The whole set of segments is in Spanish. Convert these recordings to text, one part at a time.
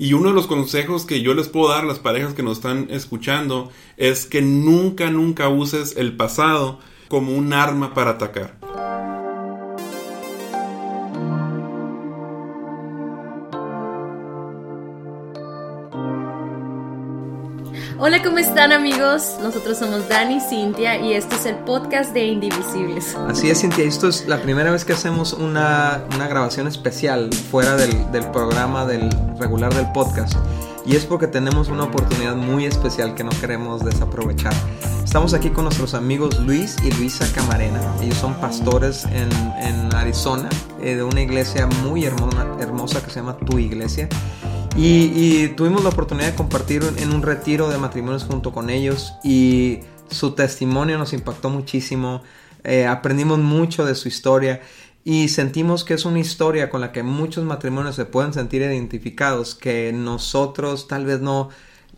Y uno de los consejos que yo les puedo dar a las parejas que nos están escuchando es que nunca, nunca uses el pasado como un arma para atacar. Hola, ¿cómo están amigos? Nosotros somos Dani Cintia y este es el podcast de Indivisibles. Así es, Cintia, esto es la primera vez que hacemos una, una grabación especial fuera del, del, programa del regular del podcast. Y es porque tenemos una oportunidad muy especial que no queremos desaprovechar. Estamos aquí con nuestros amigos Luis y Luisa Camarena. Ellos son pastores en, en Arizona eh, de una iglesia muy hermosa, hermosa que se llama Tu Iglesia. Y, y, tuvimos la oportunidad de compartir en un retiro de matrimonios junto con ellos y su testimonio nos impactó muchísimo, eh, aprendimos mucho de su historia y sentimos que es una historia con la que muchos matrimonios se pueden sentir identificados, que nosotros tal vez no,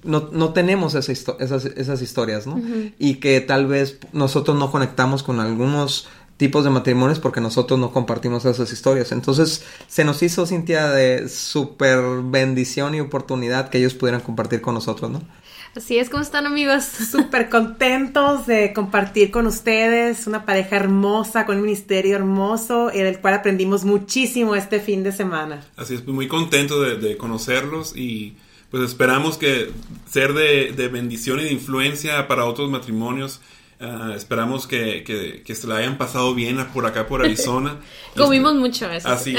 no, no tenemos esa esas, esas, historias, ¿no? Uh -huh. Y que tal vez nosotros no conectamos con algunos tipos de matrimonios porque nosotros no compartimos esas historias. Entonces se nos hizo, Cintia, de súper bendición y oportunidad que ellos pudieran compartir con nosotros, ¿no? Así es, ¿cómo están amigos? Súper contentos de compartir con ustedes una pareja hermosa, con un ministerio hermoso, en el cual aprendimos muchísimo este fin de semana. Así es, muy contento de, de conocerlos y pues esperamos que ser de, de bendición y de influencia para otros matrimonios Uh, esperamos que, que, que, se la hayan pasado bien por acá, por Arizona. Comimos mucho eso. Así.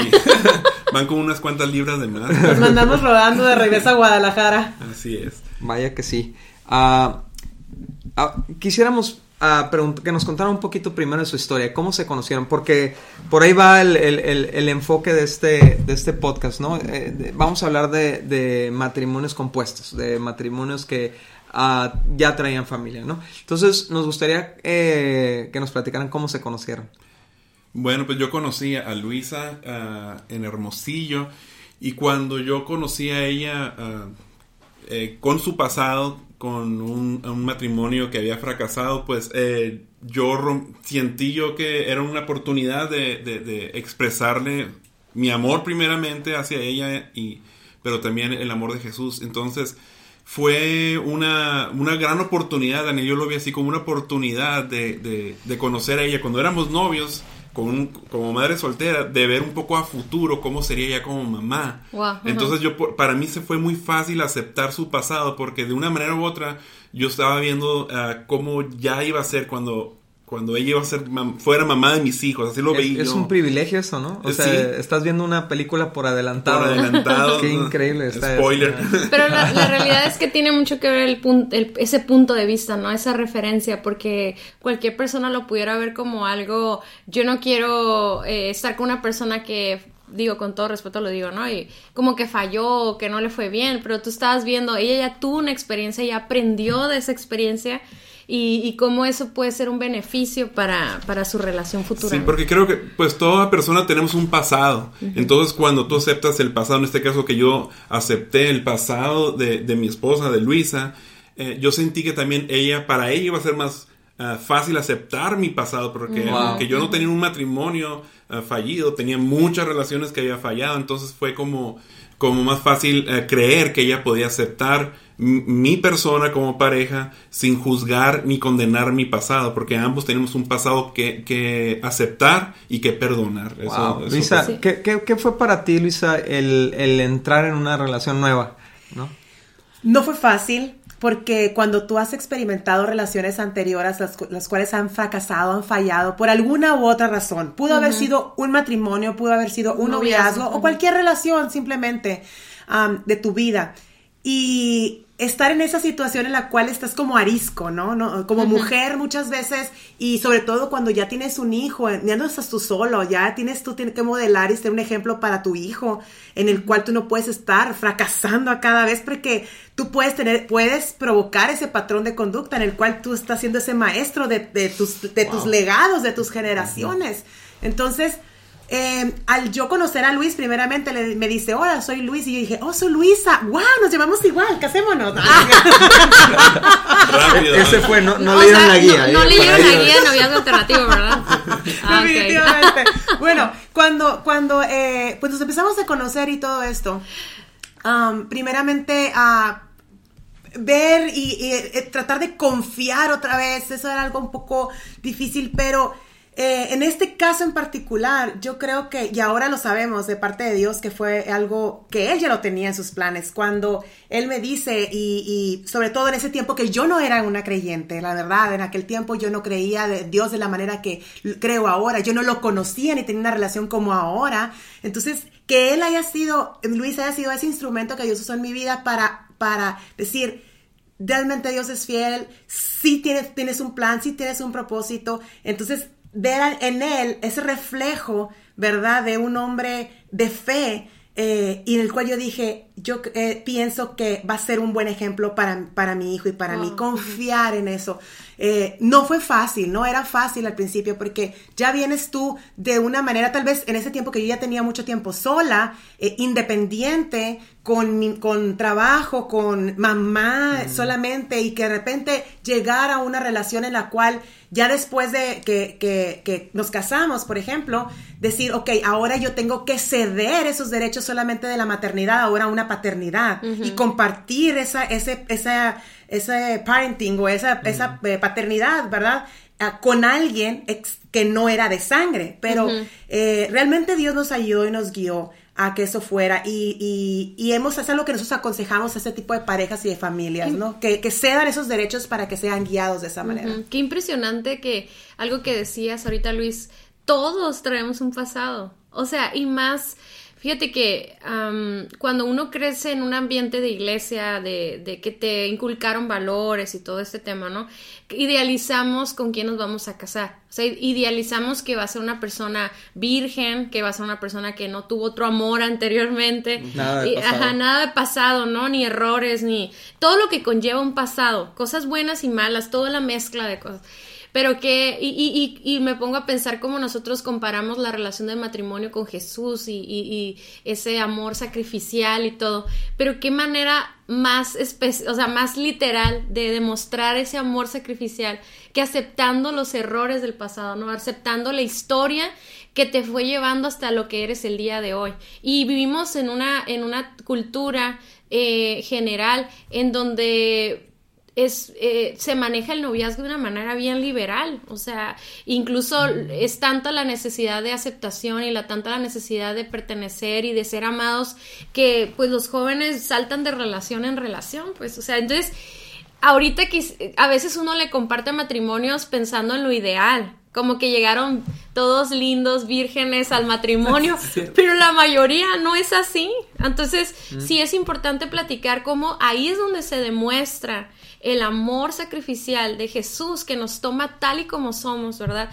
Van con unas cuantas libras de más. Nos mandamos rodando de regreso a Guadalajara. Así es. Vaya que sí. Uh, uh, quisiéramos que nos contara un poquito primero de su historia, cómo se conocieron, porque por ahí va el, el, el, el enfoque de este, de este podcast, ¿no? Eh, de, vamos a hablar de, de matrimonios compuestos, de matrimonios que Ya traían familia, ¿no? Entonces, nos gustaría eh, que nos platicaran cómo se conocieron. Bueno, pues yo conocí a Luisa uh, en Hermosillo y cuando yo conocí a ella uh, eh, con su pasado, con un, matrimonio que había fracasado, pues eh, yo sentí yo que era una oportunidad de, de, de, expresarle mi amor primeramente hacia ella, y, pero también el amor de Jesús. Entonces, fue una, una gran oportunidad, Daniel, yo lo vi así como una oportunidad de, de, de conocer a ella. Cuando éramos novios, con, como madre soltera, de ver un poco a futuro cómo sería ella como mamá. Wow, Entonces yo, para mí se fue muy fácil aceptar su pasado, porque de una manera u otra yo estaba viendo uh, cómo ya iba a ser cuando cuando ella iba a ser mam fuera mamá de mis hijos, así lo es, veía. Es un privilegio eso, ¿no? O ¿Sí? sea, estás viendo una película por adelantado. Por adelantado. Qué increíble está Spoiler. Eso. Pero la, la, realidad es que tiene mucho que ver el, punto, el, ese punto de vista, ¿no? Esa referencia, porque cualquier persona lo pudiera ver como algo, yo no quiero eh, estar con una persona que digo, con todo respeto lo digo, ¿no? Y como que falló, que no le fue bien, pero tú estabas viendo, ella ya tuvo una experiencia y aprendió de esa experiencia y, y, cómo eso puede ser un beneficio para, para su relación futura. Sí, porque creo que pues toda persona tenemos un pasado. Uh -huh. Entonces cuando tú aceptas el pasado, en este caso que yo acepté el pasado de, de mi esposa, de Luisa, eh, yo sentí que también ella, para ella iba a ser más uh, fácil aceptar mi pasado, porque, wow. porque yo no tenía un matrimonio uh, fallido, tenía muchas relaciones que había fallado, entonces fue como, como más fácil eh, creer que ella podía aceptar mi persona como pareja sin juzgar ni condenar mi pasado, porque ambos tenemos un pasado que, que aceptar y que perdonar. Wow. Eso, eso Luisa. ¿qué, qué, qué, fue para ti, Luisa, el, el entrar en una relación nueva? ¿no? no fue fácil, porque cuando tú has experimentado relaciones anteriores, las, las, cuales han fracasado, han fallado, por alguna u otra razón, pudo uh -huh. haber sido un matrimonio, pudo haber sido un noviazgo, noviazgo uh -huh. o cualquier relación simplemente um, de tu vida. Y estar en esa situación en la cual estás como arisco, ¿no? ¿no? Como uh -huh. mujer muchas veces y sobre todo cuando ya tienes un hijo, ya no estás tú solo, ya tienes tú tienes que modelar y ser un ejemplo para tu hijo en el cual tú no puedes estar fracasando a cada vez porque tú puedes tener, puedes provocar ese patrón de conducta en el cual tú estás siendo ese maestro de, de tus, de wow. tus legados, de tus generaciones. Entonces, eh, al yo conocer a Luis, primeramente le, me dice, hola, soy Luis. Y yo dije, oh, soy Luisa. ¡Wow! Nos llevamos igual, casémonos. Rápido. Ese fue, no, no leyeron sea, la guía. No, no leyeron la guía, noviazgo alternativo, ¿verdad? Ah, Definitivamente. Okay. bueno, cuando, cuando eh, pues nos empezamos a conocer y todo esto. um, primeramente a ver y, y, eh, tratar de confiar otra vez. Eso era algo un poco difícil, pero eh, en este caso en particular, yo creo que, y ahora lo sabemos de parte de Dios, que fue algo que Él ya lo tenía en sus planes. Cuando Él me dice, y, sobre todo en ese tiempo que yo no era una creyente, la verdad, en aquel tiempo yo no creía de Dios de la manera que creo ahora, yo no lo conocía ni tenía una relación como ahora. Entonces, que Él haya sido, Luis haya sido ese instrumento que Dios usó en mi vida para, para decir, realmente Dios es fiel, sí tienes, tienes un plan, sí tienes un propósito. Entonces, ver en él ese reflejo, ¿verdad? De un hombre de fe eh, y en el cual yo dije, yo eh, pienso que va a ser un buen ejemplo para, para mi hijo y para mí, confiar en eso. Eh, no fue fácil, no era fácil al principio porque ya vienes tú de una manera, tal vez en ese tiempo que yo ya tenía mucho tiempo sola, independiente, con, con trabajo, con mamá solamente y que de repente llegar a una relación en la cual ya después de que, que, que, nos casamos, por ejemplo, decir, ok, ahora yo tengo que ceder esos derechos solamente de la maternidad, ahora una paternidad, y compartir esa, ese, esa, ese parenting o esa, esa eh, paternidad, ¿verdad? Ah, con alguien que no era de sangre, pero eh, realmente Dios nos ayudó y nos guió a que eso fuera. Y, y, y hemos, es algo que nosotros aconsejamos a ese tipo de parejas y de familias, ¿no? Que, que cedan esos derechos para que sean guiados de esa manera. Qué impresionante que algo que decías ahorita, Luis, todos traemos un pasado. O sea, y más Fíjate que cuando uno crece en un ambiente de iglesia, de, de, que te inculcaron valores y todo este tema, ¿no? Idealizamos con quién nos vamos a casar. O sea, idealizamos que va a ser una persona virgen, que va a ser una persona que no tuvo otro amor anteriormente. Nada de pasado. Ajá, nada de pasado, ¿no? Ni errores, ni todo lo que conlleva un pasado. Cosas buenas y malas, toda la mezcla de cosas pero que, y, y, y, me pongo a pensar cómo nosotros comparamos la relación del matrimonio con Jesús y, y ese amor sacrificial y todo, pero qué manera más, o sea, más literal de demostrar ese amor sacrificial que aceptando los errores del pasado, ¿no? Aceptando la historia que te fue llevando hasta lo que eres el día de hoy. Y vivimos en una, en una cultura eh, general en donde es, eh, se maneja el noviazgo de una manera bien liberal, o sea, incluso es tanta la necesidad de aceptación y la tanta la necesidad de pertenecer y de ser amados que pues los jóvenes saltan de relación en relación, pues, o sea, entonces, ahorita que a veces uno le comparte matrimonios pensando en lo ideal, como que llegaron todos lindos, vírgenes al matrimonio, pero la mayoría no es así. Entonces, sí es importante platicar cómo ahí es donde se demuestra el amor sacrificial de Jesús que nos toma tal y como somos, ¿verdad?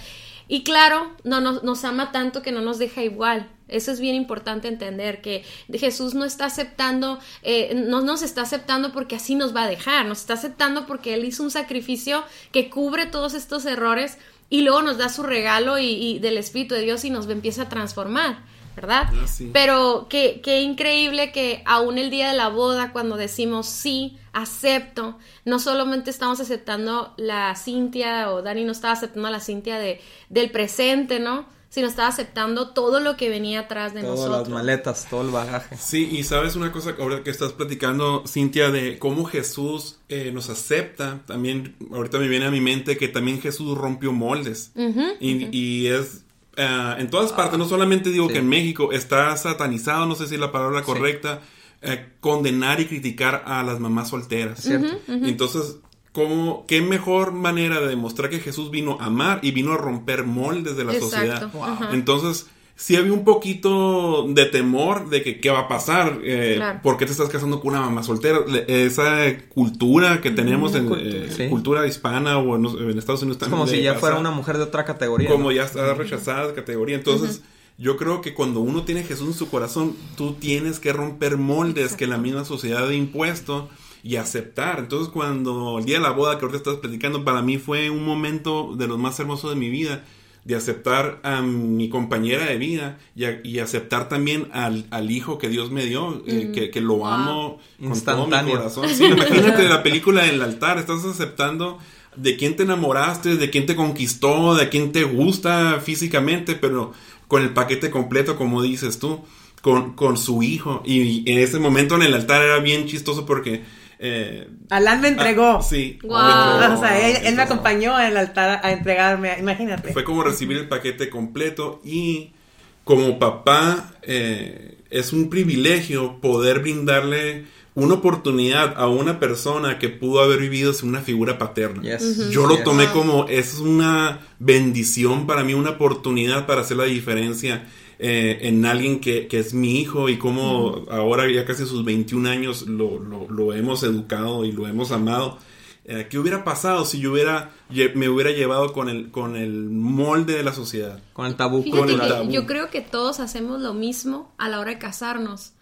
Y claro, no nos, ama tanto que no nos deja igual. Eso es bien importante entender, que Jesús no está aceptando, eh, no nos está aceptando porque así nos va a dejar, nos está aceptando porque Él hizo un sacrificio que cubre todos estos errores y luego nos da su regalo y, del Espíritu de Dios y nos empieza a transformar. ¿verdad? Ah, Pero qué, qué increíble que aún el día de la boda, cuando decimos sí, acepto, no solamente estamos aceptando la Cintia o Dani no estaba aceptando la Cintia de, del presente, ¿no? Sino estaba aceptando todo lo que venía atrás de Todas nosotros. las maletas, todo el bagaje. Sí, y sabes una cosa, ahora que estás platicando, Cintia, de cómo Jesús eh, nos acepta, también ahorita me viene a mi mente que también Jesús rompió moldes. y, y es Uh, en todas partes, no solamente digo Sí. que en México está satanizado, no sé si es la palabra correcta, eh, condenar y criticar a las mamás solteras. Cierto. Entonces, ¿cómo, ¿qué mejor manera de demostrar que Jesús vino a amar y vino a romper moldes de la Exacto. sociedad? Entonces, sí había un poquito de temor de que qué va a pasar, eh, Claro. por qué te estás casando con una mamá soltera, Le- esa cultura que tenemos en cultura, eh, sí. cultura hispana o en, Estados Unidos Es también. como si ya fuera una mujer de otra categoría. como ¿no? ya está rechazada de categoría. Entonces, yo creo que cuando uno tiene a Jesús en su corazón, tú tienes que romper moldes que la misma sociedad ha impuesto y aceptar. Entonces, cuando el día de la boda que ahorita estás platicando, para mí fue un momento de los más hermosos de mi vida, de aceptar a mi compañera de vida y, a- y aceptar también al, al hijo que Dios me dio, eh, que, que lo amo con todo mi corazón. Sí, imagínate la película del altar, estás aceptando de quién te enamoraste, de quién te conquistó, de quién te gusta físicamente, pero con el paquete completo, como dices tú. con, con su hijo. Y, en ese momento en el altar era bien chistoso porque... Eh, Alan me entregó. ah, sí. Wow. O sea, él, él me acompañó en el altar a entregarme, imagínate. Fue como recibir el paquete completo y como papá eh, es un privilegio poder brindarle una oportunidad a una persona que pudo haber vivido sin una figura paterna. Yes. Yo lo tomé como es una bendición para mí, una oportunidad para hacer la diferencia eh, en alguien que, que es mi hijo y como ahora ya casi a sus 21 años lo, lo- lo hemos educado y lo hemos amado. Eh, ¿Qué hubiera pasado si yo hubiera me hubiera llevado con el, con el molde de la sociedad? Con el tabú Con el tabú. yo creo que todos hacemos lo mismo a la hora de casarnos,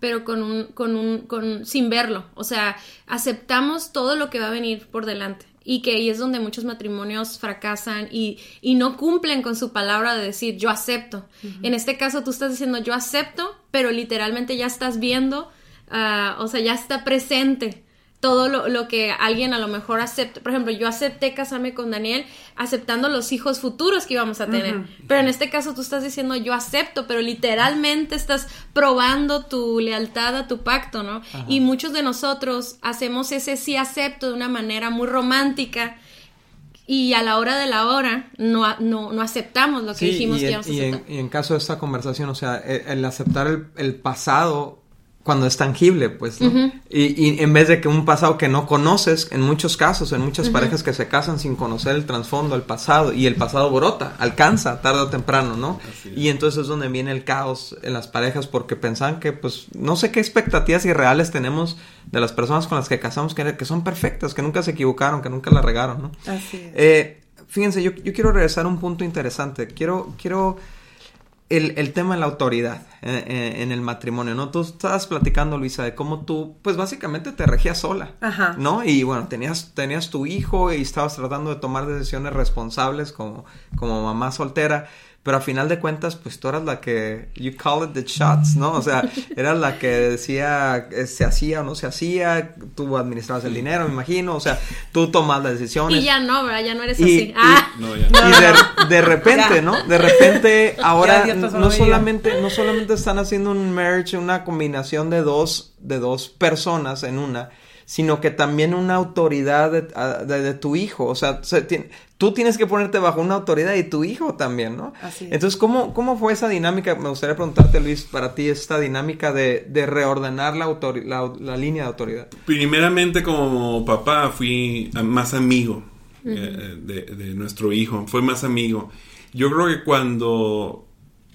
pero con un, con un, con, sin verlo. O sea, aceptamos todo lo que va a venir por delante. Y que ahí es donde muchos matrimonios fracasan y, y no cumplen con su palabra de decir yo acepto. En este caso tú estás diciendo yo acepto, pero literalmente ya estás viendo, ah, o sea, ya está presente todo lo, lo que alguien a lo mejor acepta. Por ejemplo, yo acepté casarme con Daniel aceptando los hijos futuros que íbamos a tener. Pero en este caso tú estás diciendo yo acepto, pero literalmente estás probando tu lealtad a tu pacto, ¿no? Y muchos de nosotros hacemos ese sí acepto de una manera muy romántica. Y a la hora de la hora no, no, no aceptamos lo que Sí, dijimos y, que íbamos a y en- aceptar. y en caso de esta conversación, o sea, el, el aceptar el, el pasado cuando es tangible, pues, ¿no? y, y en vez de que un pasado que no conoces, en muchos casos, en muchas parejas que se casan sin conocer el trasfondo, el pasado, y el pasado brota, alcanza tarde o temprano, ¿no? Y entonces es donde viene el caos en las parejas porque pensan que, pues, no sé qué expectativas irreales tenemos de las personas con las que casamos que, que son perfectas, que nunca se equivocaron, que nunca la regaron, ¿no? Así es. Eh, fíjense, yo, yo quiero regresar a un punto interesante. Quiero, quiero el, el tema de la autoridad eh, eh, en el matrimonio, ¿no? Tú estabas platicando, Luisa, de cómo tú, pues básicamente te regías sola, Ajá. ¿no? Y bueno, tenías, tenías tu hijo y estabas tratando de tomar decisiones responsables como, como mamá soltera. Pero a final de cuentas, pues tú eras la que, you call it the shots, ¿no? O sea, eras la que decía eh, se hacía o no se hacía, tú administrabas el dinero, me imagino, o sea, tú tomas las decisiones. Y ya no, ¿verdad? Ya no eres Y- así. y- ah. No, ya. Y de, de repente. ¿no? De repente, ahora no solamente, no solamente están haciendo un merge, una combinación de dos, de dos personas en una, sino que también una autoridad de, de- de tu hijo. O sea, tú tienes que ponerte bajo una autoridad y tu hijo también, ¿no? Así es. Entonces, ¿cómo, ¿cómo fue esa dinámica? Me gustaría preguntarte, Luis, para ti, esta dinámica de, de reordenar la, la, la línea de autoridad. Primeramente como papá fui más amigo eh, de, de nuestro hijo, fue más amigo. Yo creo que cuando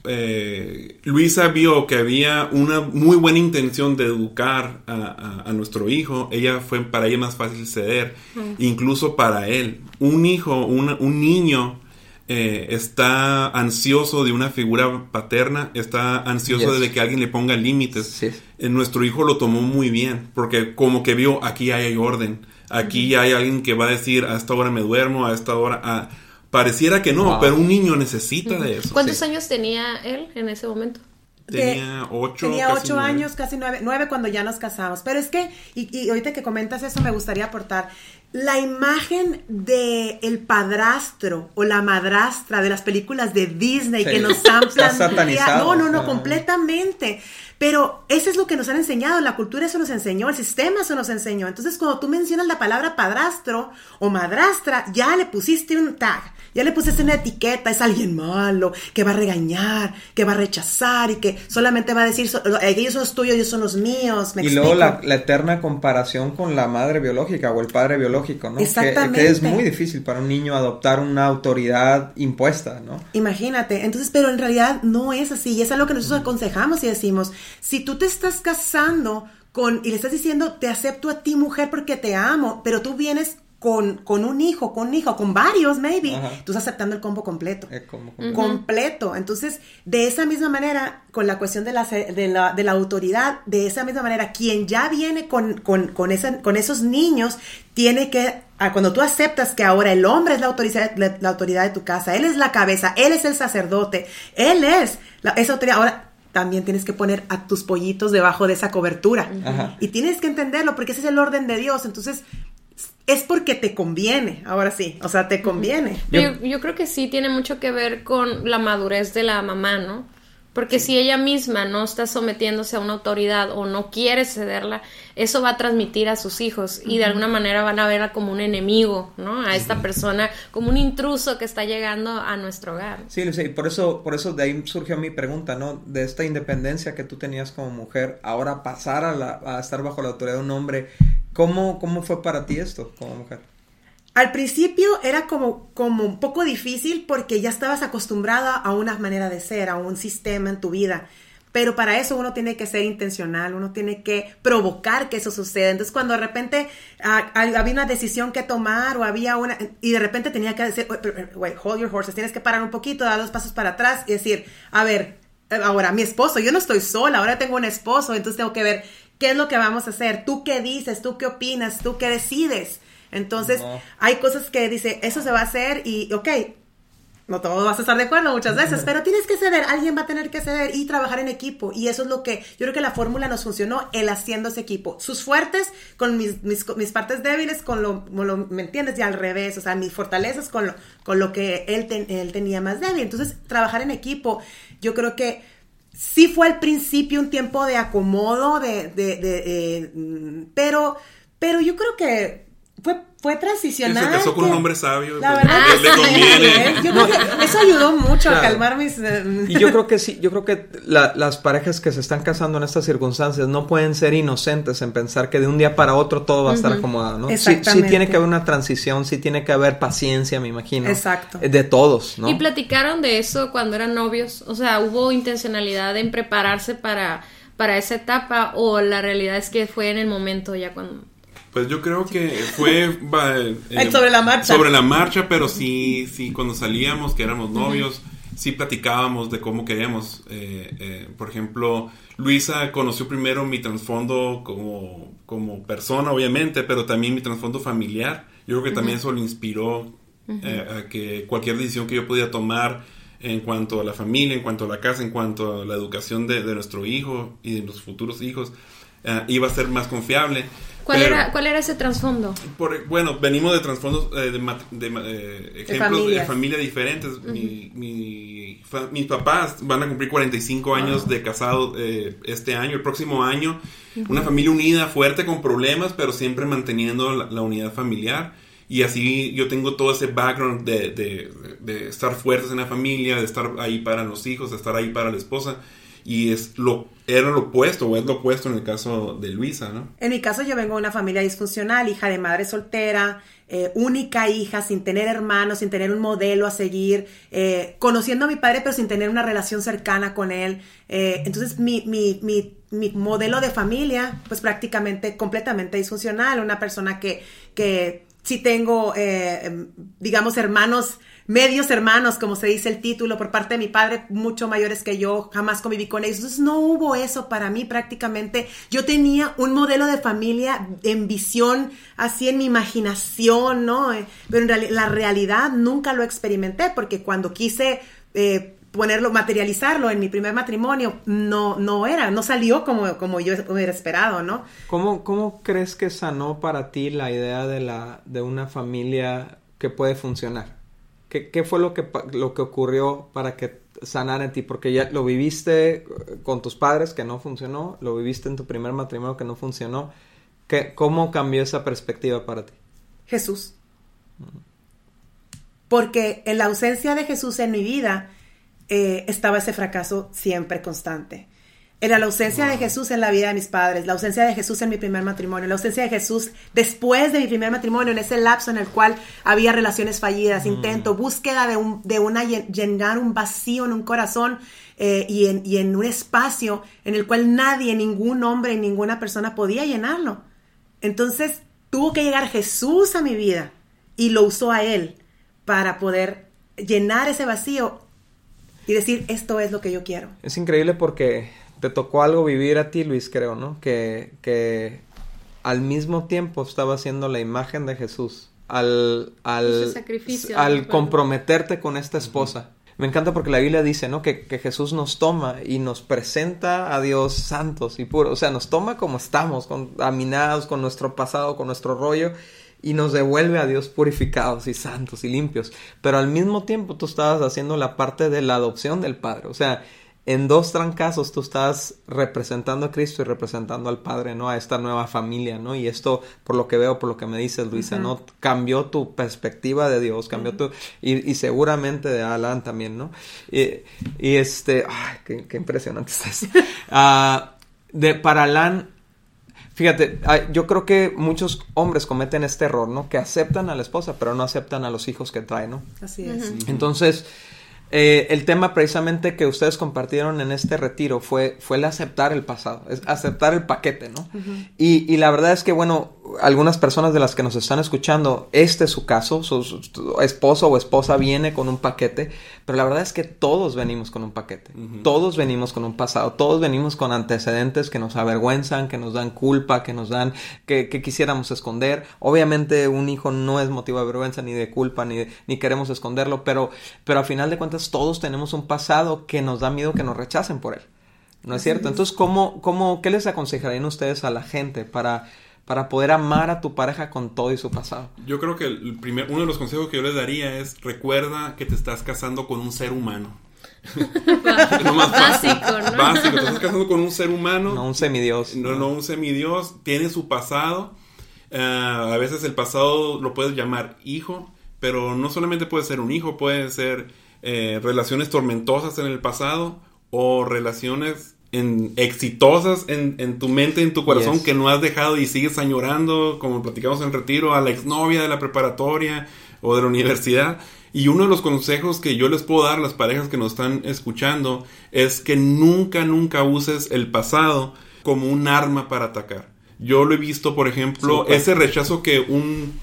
eh, Luisa vio que había una muy buena intención de educar a, a- a nuestro hijo, ella fue para ella más fácil ceder, incluso para él. Un hijo, una- un niño eh, está ansioso de una figura paterna, está ansioso Yes. de que alguien le ponga límites. Sí. Eh, nuestro hijo lo tomó muy bien, porque como que vio, aquí hay orden, aquí hay alguien que va a decir, a esta hora me duermo, a esta hora... ah, pareciera que no, Wow. pero un niño necesita de eso. ¿Cuántos Sí. años tenía él en ese momento? Tenía ocho. Tenía casi ocho nueve. años, casi nueve, nueve cuando ya nos casamos. Pero es que, y, y ahorita que comentas eso, me gustaría aportar la imagen de el padrastro o la madrastra de las películas de Disney Sí. que nos han planteado. No, no, no, Ah. completamente. Pero eso es lo que nos han enseñado, la cultura eso nos enseñó, el sistema eso nos enseñó. Entonces, cuando tú mencionas la palabra padrastro o madrastra, ya le pusiste un tag, ya le pusiste una etiqueta, es alguien malo, que va a regañar, que va a rechazar y que solamente va a decir, so- ellos son los tuyos, ellos son los míos. ¿me Y luego la, eterna comparación con la madre biológica o el padre biológico, ¿no? Exactamente. Que, es muy difícil para un niño adoptar una autoridad impuesta, ¿no? Imagínate, entonces, pero en realidad no es así, y es algo que nosotros aconsejamos y decimos, si tú te estás casando con, y le estás diciendo, te acepto a ti mujer porque te amo, pero tú vienes con, con un hijo, con un hijo, con varios, maybe, Ajá. tú estás aceptando el combo completo. Eh, como- completo. Entonces, de esa misma manera, con la cuestión de la, se- de la, de la autoridad, de esa misma manera, quien ya viene con, con, con, esa- con esos niños, tiene que, ah, cuando tú aceptas que ahora el hombre es la autoridad, la, la autoridad de tu casa, él es la cabeza, él es el sacerdote, él es la- esa autoridad. Ahora, también tienes que poner a tus pollitos debajo de esa cobertura. Ajá. Y tienes que entenderlo, porque ese es el orden de Dios. Entonces, es porque te conviene, ahora sí, o sea, te conviene. Yo, yo creo que sí tiene mucho que ver con la madurez de la mamá, ¿no? Porque si ella misma no está sometiéndose a una autoridad o no quiere cederla, eso va a transmitir a sus hijos y de alguna manera van a verla como un enemigo, ¿no? A esta persona, como un intruso que está llegando a nuestro hogar. Sí, y por eso, por eso de ahí surgió mi pregunta, ¿no? De esta independencia que tú tenías como mujer, ahora pasar a, la, a estar bajo la autoridad de un hombre, ¿cómo, ¿cómo fue para ti esto como mujer? Al principio era como, como un poco difícil porque ya estabas acostumbrada a una manera de ser, a un sistema en tu vida. Pero para eso uno tiene que ser intencional, uno tiene que provocar que eso suceda. Entonces, cuando de repente ah, había una decisión que tomar o había una. y de repente tenía que decir, wait, hold your horses, tienes que parar un poquito, dar dos pasos para atrás y decir, a ver, ahora mi esposo, yo no estoy sola, ahora tengo un esposo, entonces tengo que ver qué es lo que vamos a hacer, tú qué dices, tú qué opinas, tú qué decides. Entonces, hay cosas que dice, eso se va a hacer y, ok, no todos vas a estar de acuerdo muchas veces, pero tienes que ceder, alguien va a tener que ceder y trabajar en equipo. Y eso es lo que yo creo que la fórmula nos funcionó, el haciendo ese equipo. Sus fuertes con mis, mis, partes débiles, con lo, ¿me entiendes? Y al revés, o sea, mis fortalezas con lo, con lo que él, él tenía más débil. Entonces, trabajar en equipo, yo creo que sí fue al principio un tiempo de acomodo, de, de, de eh, mm, pero, pero yo creo que fue, fue transicional. Se casó con un hombre sabio. La pues, verdad, le, conviene. Yo creo que eso ayudó mucho a calmar mis. Eh, y yo creo que sí, yo creo que las parejas que se están casando en estas circunstancias no pueden ser inocentes en pensar que de un día para otro todo va a estar acomodado, ¿no? Sí, sí, tiene que haber una transición, sí tiene que haber paciencia, me imagino. Exacto. Eh, de todos, ¿no? Y platicaron de eso cuando eran novios, o sea, hubo intencionalidad en prepararse para para esa etapa o la realidad es que fue en el momento ya cuando pues yo creo que fue eh, sobre la marcha. Sobre la marcha, pero sí, sí, cuando salíamos, que éramos novios, sí platicábamos de cómo queríamos. Eh, eh, por ejemplo, Luisa conoció primero mi trasfondo como, como persona, obviamente, pero también mi trasfondo familiar. Yo creo que también eso le inspiró a que cualquier decisión que yo podía tomar en cuanto a la familia, en cuanto a la casa, en cuanto a la educación de, de nuestro hijo y de los futuros hijos, iba a ser más confiable. ¿Cuál, era, ¿Cuál era ese trasfondo? bueno, venimos de trasfondos eh, de, eh, ejemplos de, familia diferentes. mis papás van a cumplir 45 años de casado eh, este año, el próximo año. Una familia unida, fuerte, con problemas, pero siempre manteniendo la, unidad familiar. Y así yo tengo todo ese background de, de estar fuertes en la familia, de estar ahí para los hijos, de estar ahí para la esposa y es lo era lo opuesto o es lo opuesto en el caso de Luisa, ¿no? En mi caso yo vengo de una familia disfuncional, hija de madre soltera, eh, única hija, sin tener hermanos, sin tener un modelo a seguir, eh, conociendo a mi padre pero sin tener una relación cercana con él. Eh, entonces mi, mi, mi, mi, modelo de familia pues prácticamente completamente disfuncional, una persona que, que sí tengo, digamos, hermanos medios hermanos, como se dice el título, por parte de mi padre, mucho mayores que yo, jamás conviví con ellos. Entonces no hubo eso para mí prácticamente. Yo tenía un modelo de familia en visión, así en mi imaginación, ¿no? Eh, pero en realidad, la realidad nunca lo experimenté porque cuando quise... Eh, ponerlo, materializarlo en mi primer matrimonio, no, no era, no salió como, como yo hubiera esperado, ¿no? ¿Cómo, ¿Cómo crees que sanó para ti la idea de, la, de una familia que puede funcionar? ¿Qué, fue lo que, lo que ocurrió para que sanara en ti? Porque ya lo viviste con tus padres que no funcionó, lo viviste en tu primer matrimonio que no funcionó. ¿Qué, ¿Cómo cambió esa perspectiva para ti? Jesús. Porque en la ausencia de Jesús en mi vida eh, estaba ese fracaso siempre constante. Era la ausencia de Jesús en la vida de mis padres, la ausencia de Jesús en mi primer matrimonio, la ausencia de Jesús después de mi primer matrimonio, en ese lapso en el cual había relaciones fallidas, mm. intento, búsqueda de, un, de una, llenar un vacío en un corazón eh, y, en, y en un espacio en el cual nadie, ningún hombre, ninguna persona podía llenarlo. Entonces tuvo que llegar Jesús a mi vida y lo usó a Él para poder llenar ese vacío y decir, esto es lo que yo quiero. Es increíble porque te tocó algo vivir a ti, Luis, creo, ¿no? Que, que al mismo tiempo estaba haciendo la imagen de Jesús. Al, al, al comprometerte con esta esposa. Me encanta porque la Biblia dice, ¿no? Que, que, Jesús nos toma y nos presenta a Dios santos y puros. O sea, nos toma como estamos, contaminados con nuestro pasado, con nuestro rollo, y nos devuelve a Dios purificados y santos y limpios. Pero al mismo tiempo tú estabas haciendo la parte de la adopción del Padre. O sea, en dos trancazos tú estás representando a Cristo y representando al Padre, ¿no? A esta nueva familia, ¿no? Y esto, por lo que veo, por lo que me dices, Luisa, ¿no? Cambió tu perspectiva de Dios, cambió tu... Y, seguramente de Alan también, ¿no? Y, este... ¡Ay, qué, impresionante estás! Ah, de, para Alan, Fíjate, yo creo que muchos hombres cometen este error, ¿no? Que aceptan a la esposa, pero no aceptan a los hijos que trae, ¿no? Así es. Entonces, eh, el tema precisamente que ustedes compartieron en este retiro fue, fue el aceptar el pasado, es aceptar el paquete, ¿no? y, y, la verdad es que, bueno, algunas personas de las que nos están escuchando, este es su caso, su, esposo o esposa viene con un paquete, pero la verdad es que todos venimos con un paquete, todos venimos con un pasado, todos venimos con antecedentes que nos avergüenzan, que nos dan culpa, que nos dan, que, que quisiéramos esconder. Obviamente un hijo no es motivo de vergüenza ni de culpa, ni, ni queremos esconderlo, pero, pero a final de cuentas todos tenemos un pasado que nos da miedo que nos rechacen por él. ¿No es cierto? Entonces, ¿cómo, cómo, ¿qué les aconsejarían ustedes a la gente para, para poder amar a tu pareja con todo y su pasado? Yo creo que el primer, uno de los consejos que yo les daría es recuerda que te estás casando con un ser humano. básico, ¿no? Básico, te estás casando con un ser humano. No un semidios. No, no un semidios. Tiene su pasado. Eh, a veces el pasado lo puedes llamar hijo, pero no solamente puede ser un hijo, puede ser eh, relaciones tormentosas en el pasado o relaciones en, exitosas en, en, tu mente, en tu corazón que no has dejado y sigues añorando, como platicamos en retiro, a la exnovia de la preparatoria o de la universidad. Y uno de los consejos que yo les puedo dar a las parejas que nos están escuchando es que nunca, nunca uses el pasado como un arma para atacar. Yo lo he visto, por ejemplo, ese rechazo que un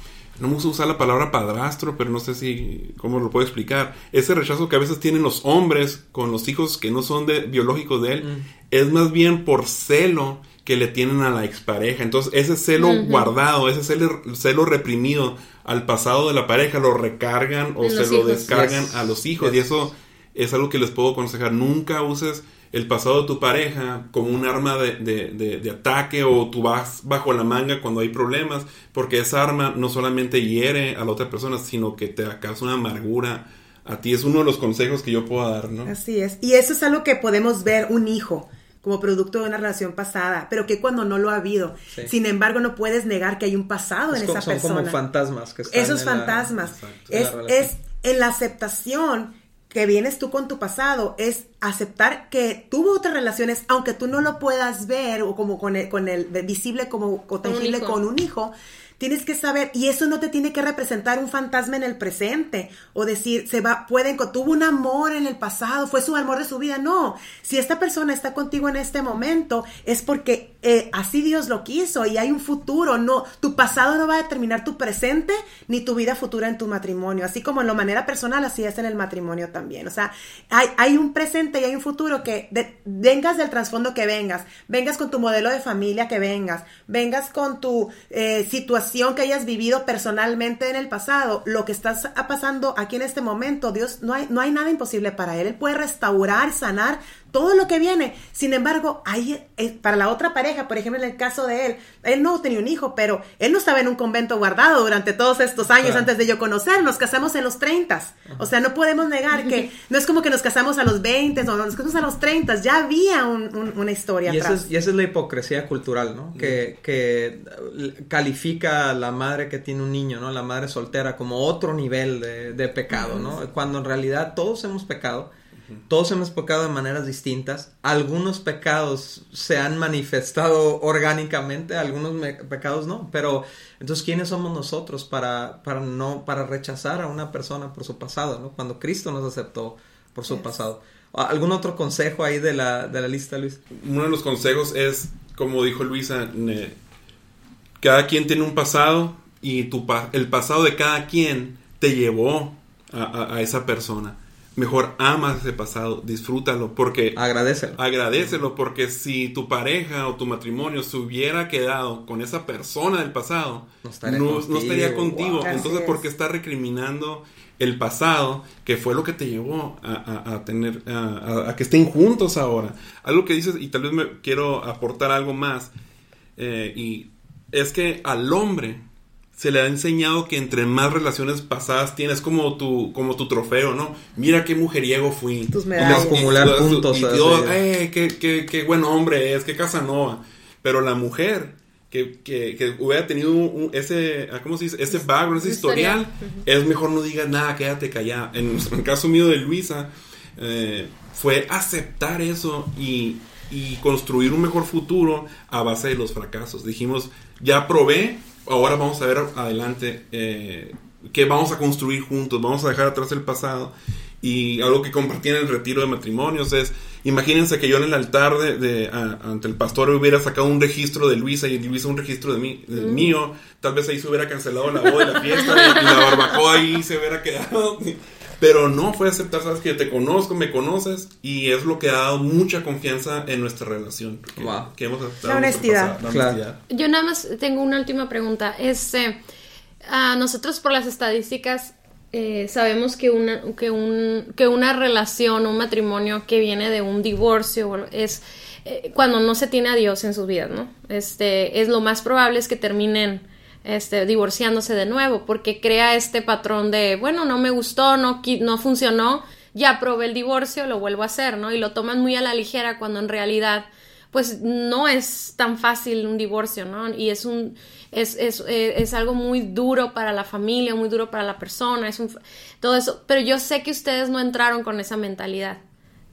no me gusta usar la palabra padrastro, pero no sé si cómo lo puedo explicar. Ese rechazo que a veces tienen los hombres con los hijos que no son de, biológicos de él, mm. es más bien por celo que le tienen a la expareja. Entonces, ese celo guardado, ese celo, reprimido al pasado de la pareja, lo recargan o se lo descargan a los hijos. Y eso es algo que les puedo aconsejar. Nunca uses el pasado de tu pareja como un arma de, de, de, ataque o tú vas bajo la manga cuando hay problemas, porque esa arma no solamente hiere a la otra persona, sino que te causa una amargura a ti. Es uno de los consejos que yo puedo dar, ¿no? Así es. Y eso es algo que podemos ver un hijo como producto de una relación pasada, pero que cuando no lo ha habido. Sin embargo, no puedes negar que hay un pasado en esa persona. Son como fantasmas que están Esos fantasmas. es, es en la aceptación que vienes tú con tu pasado es aceptar que tuvo otras relaciones, aunque tú no lo puedas ver o como con el, con el visible como o tangible con un hijo, Tienes que saber, y eso no te tiene que representar un fantasma en el presente, o decir, se va, pueden, tuvo un amor en el pasado, fue su amor de su vida. No, si esta persona está contigo en este momento, es porque eh, así Dios lo quiso y hay un futuro. No, tu pasado no va a determinar tu presente ni tu vida futura en tu matrimonio, así como en la manera personal, así es en el matrimonio también. O sea, hay, hay un presente y hay un futuro que vengas del trasfondo que vengas, vengas con tu modelo de familia que vengas, vengas con tu eh, situación que hayas vivido personalmente en el pasado, lo que estás pasando aquí en este momento, Dios, no hay, no hay nada imposible para Él. Él puede restaurar, sanar todo lo que viene. Sin embargo, hay, eh, para la otra pareja, por ejemplo, en el caso de él, él no tenía un hijo, pero él no estaba en un convento guardado durante todos estos años antes de yo conocer. Nos casamos en los 30. O sea, no podemos negar que no es como que nos casamos a los 20 o nos casamos a los 30. Ya había una historia. Y, Esa es, y esa es la hipocresía cultural, ¿no? Que, que califica a la madre que tiene un niño, ¿no? La madre soltera como otro nivel de, de pecado, ¿no? Cuando en realidad todos hemos pecado todos hemos pecado de maneras distintas. Algunos pecados se han manifestado orgánicamente, algunos pecados no. Pero entonces, ¿quiénes somos nosotros para, para, no, para rechazar a una persona por su pasado? ¿no? Cuando Cristo nos aceptó por su pasado. ¿Algún otro consejo ahí de la, de la lista, Luis? Uno de los consejos es, como dijo Luisa, cada quien tiene un pasado y tu el pasado de cada quien te llevó a esa persona mejor amas ese pasado, disfrútalo, porque... Agradecelo. Agradecelo, porque si tu pareja o tu matrimonio se hubiera quedado con esa persona del pasado, no estaría contigo. Entonces, ¿por qué estás recriminando el pasado, que fue lo que te llevó a, tener, a, que estén juntos ahora? Algo que dices, y tal vez me quiero aportar algo más, eh, y es que al hombre se le ha enseñado que entre más relaciones pasadas tienes como tu, como tu trofeo, ¿no? Mira qué mujeriego fui. Tus Y medallas. las- Acumular y puntos, y todo, "Eh, qué, qué- qué buen hombre es, qué Casanova. Pero la mujer que, que, que hubiera tenido un- un- ese, ah, ¿cómo se dice? Ese background, ese Historial. es mejor no digas nada, quédate callada. En, en el caso mío de Luisa, eh, fue aceptar eso y, y construir un mejor futuro a base de los fracasos. Dijimos, ya probé, ahora vamos a ver adelante eh, qué vamos a construir juntos, vamos a dejar atrás el pasado. Y algo que compartí en el retiro de matrimonios es, imagínense que yo en el altar de, de- a- ante el pastor hubiera sacado un registro de Luisa y Luisa un registro de mí, del mío, tal vez ahí se hubiera cancelado la boda y la fiesta y, y la barbacoa ahí se hubiera quedado. Pero no fue aceptar, sabes que te conozco, me conoces y es lo que ha dado mucha confianza en nuestra relación. Que, Wow. que hemos aceptado La honestidad. pasado, la Claro. honestidad. Yo nada más tengo una última pregunta. Este, a nosotros por las estadísticas eh, sabemos que una, que, un, que una relación, un matrimonio que viene de un divorcio es eh, cuando no se tiene a Dios en sus vidas, ¿no? Este, es lo más probable es que terminen este, divorciándose de nuevo porque crea este patrón de, bueno, no me gustó, no, no funcionó, ya probé el divorcio, lo vuelvo a hacer, ¿no? Y lo toman muy a la ligera cuando en realidad pues no es tan fácil un divorcio, ¿no? Y es un es, es, eh, es algo muy duro para la familia, muy duro para la persona, es un todo eso, pero yo sé que ustedes no entraron con esa mentalidad.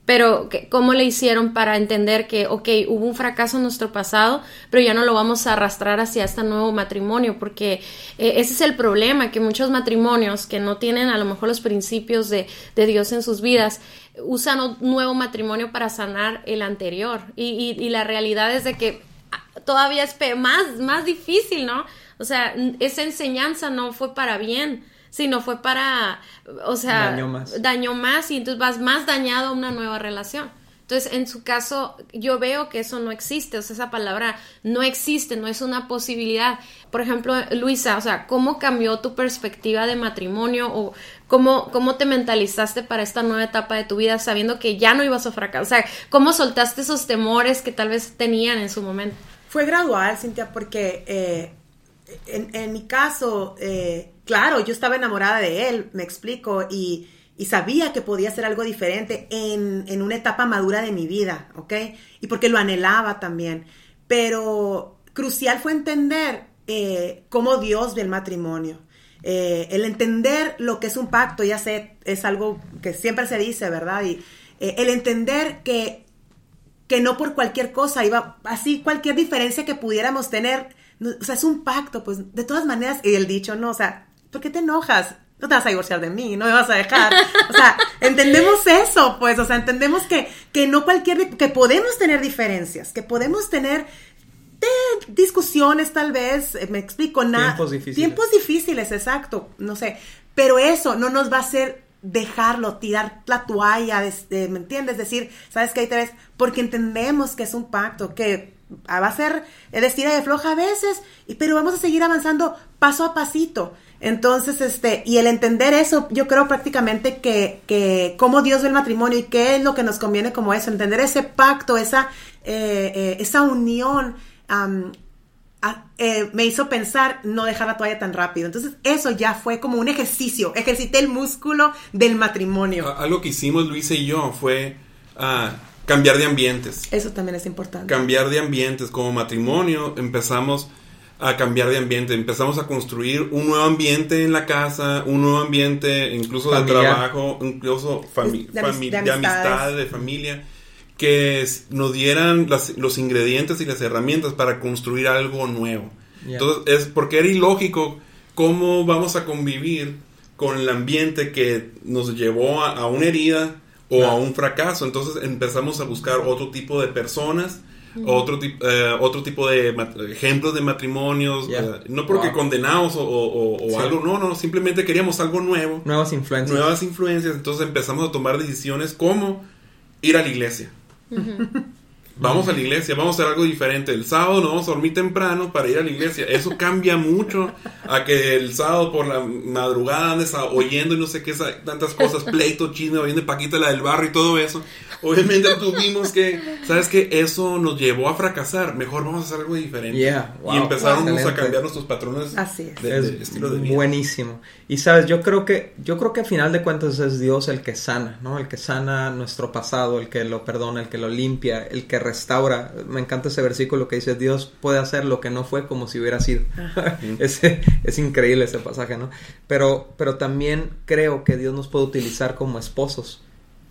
Pero, ¿qué- ¿cómo le hicieron para entender que, ok, hubo un fracaso en nuestro pasado, pero ya no lo vamos a arrastrar hacia este nuevo matrimonio? Porque eh, ese es el problema, que muchos matrimonios que no tienen a lo mejor los principios de, de Dios en sus vidas, usan un nuevo matrimonio para sanar el anterior. Y, y- y la realidad es de que ah, todavía es más, más difícil, ¿no? O sea, esa enseñanza no fue para bien, sino fue para, o sea, Dañó más. dañó más y entonces vas más dañado a una nueva relación. Entonces, en su caso, yo veo que eso no existe, o sea, esa palabra no existe, no es una posibilidad. Por ejemplo, Luisa, o sea, ¿cómo cambió tu perspectiva de matrimonio o cómo, cómo te mentalizaste para esta nueva etapa de tu vida sabiendo que ya no ibas a fracasar? O sea, ¿cómo soltaste esos temores que tal vez tenían en su momento? Fue gradual, Cintia, porque eh, en, en mi caso, eh, claro, yo estaba enamorada de él, me explico, y, y sabía que podía hacer algo diferente en, en una etapa madura de mi vida, ¿ok? Y porque lo anhelaba también. Pero crucial fue entender eh, cómo Dios ve el matrimonio. Eh, el entender lo que es un pacto, ya sé, es algo que siempre se dice, ¿verdad? Y eh, el entender que que no por cualquier cosa iba, así cualquier diferencia que pudiéramos tener, o sea, es un pacto, pues de todas maneras, y el dicho, no, o sea, ¿por qué te enojas? No te vas a divorciar de mí, no me vas a dejar. O sea, entendemos eso, pues, o sea, entendemos que, que no cualquier, que podemos tener diferencias, que podemos tener de discusiones tal vez, eh, me explico, nada. Tiempos difíciles. Tiempos difíciles, exacto, no sé, pero eso no nos va a hacer dejarlo, tirar la toalla, eh, ¿me entiendes? Decir, ¿sabes qué? Ahí te ves, porque entendemos que es un pacto, que va a ser eh, de estira y de floja a veces, y, pero vamos a seguir avanzando paso a pasito. Entonces, este, y el entender eso, yo creo prácticamente que, que cómo Dios ve el matrimonio y qué es lo que nos conviene como eso, entender ese pacto, esa, eh, eh, esa unión, am, a- eh, me hizo pensar no dejar la toalla tan rápido. Entonces, eso ya fue como un ejercicio, ejercité el músculo del matrimonio. Algo que hicimos Luisa y yo fue ah, cambiar de ambientes. Eso también es importante. cambiar de ambientes. Como matrimonio empezamos a cambiar de ambiente, empezamos a construir un nuevo ambiente en la casa, un nuevo ambiente incluso de trabajo, incluso fami- De amis- fami- de de, amistades. amistad, de familia, que es- nos dieran las- los ingredientes y las herramientas para construir algo nuevo. Entonces, es porque era ilógico cómo vamos a convivir con el ambiente que nos llevó a, a una herida o a un fracaso. Entonces empezamos a buscar otro tipo de personas, otro, tip- eh, otro tipo de ejemplos de matrimonios, eh, no porque Wow. condenados o, o- o Sí. algo, no, no, simplemente queríamos algo nuevo, Nuevas influencias. nuevas influencias. Entonces empezamos a tomar decisiones como ir a la iglesia. Vamos a la iglesia, vamos a hacer algo diferente. El sábado nos vamos a dormir temprano para ir a la iglesia. Eso cambia mucho a que el sábado por la madrugada andes oyendo y no sé qué, tantas cosas, pleito, chisme, oyendo Paquita la del barrio y todo eso. Obviamente tuvimos que, ¿sabes qué? Eso nos llevó a fracasar. Mejor vamos a hacer algo diferente. Yeah, wow, y empezaron a cambiar nuestros patrones Así es. de, de es estilo de vida. buenísimo. Y sabes, yo creo que yo creo que a final de cuentas es Dios el que sana, ¿no? El que sana nuestro pasado, el que lo perdona, el que lo limpia, el que restaura. Me encanta ese versículo que dice Dios puede hacer lo que no fue como si hubiera sido. ese, es increíble ese pasaje, ¿no? Pero pero también creo que Dios nos puede utilizar como esposos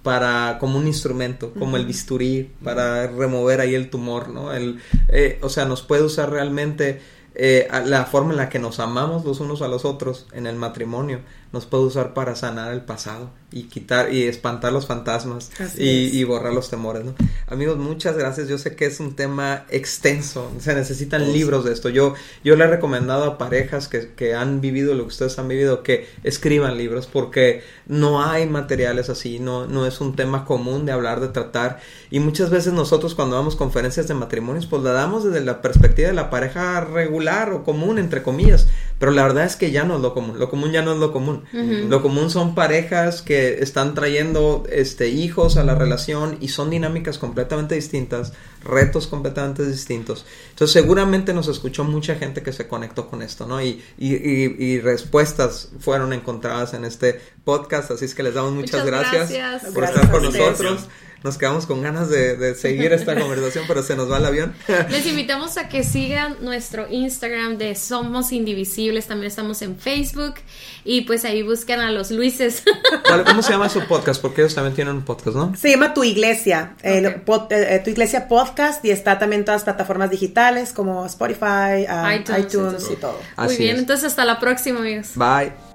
para como un instrumento, como el bisturí para remover ahí el tumor, ¿no? El, eh, o sea, nos puede usar realmente eh, la forma en la que nos amamos los unos a los otros en el matrimonio, nos puede usar para sanar el pasado y quitar y espantar los fantasmas y borrar los temores, ¿no? Amigos, muchas gracias. Yo sé que es un tema extenso, se necesitan libros de esto. Yo, yo le he recomendado a parejas que, que han vivido lo que ustedes han vivido que escriban libros porque no hay materiales así, no, no es un tema común de hablar, de tratar. Y muchas veces nosotros cuando damos conferencias de matrimonios, pues la damos desde la perspectiva de la pareja regular o común, entre comillas. Pero la verdad es que ya no es lo común. Lo común ya no es lo común. Lo común son parejas que están trayendo este hijos a la relación y son dinámicas completamente distintas, retos completamente distintos. Entonces seguramente nos escuchó mucha gente que se conectó con esto, ¿no? Y, y, y- y respuestas fueron encontradas en este podcast, así es que les damos muchas, Muchas gracias, gracias. por Gracias estar con nosotros. Nos quedamos con ganas de, de seguir esta conversación, pero se nos va el avión. Les invitamos a que sigan nuestro Instagram de Somos Indivisibles. También estamos en Facebook. Y pues ahí buscan a los Luises. ¿Cuál- ¿Cómo se llama su podcast? Porque ellos también tienen un podcast, ¿no? Se llama Tu Iglesia, pod- eh, eh, Tu Iglesia Podcast y está también en todas las plataformas digitales como Spotify, ah, iTunes, y todo. Muy Así bien, es. entonces hasta la próxima, amigos. Bye.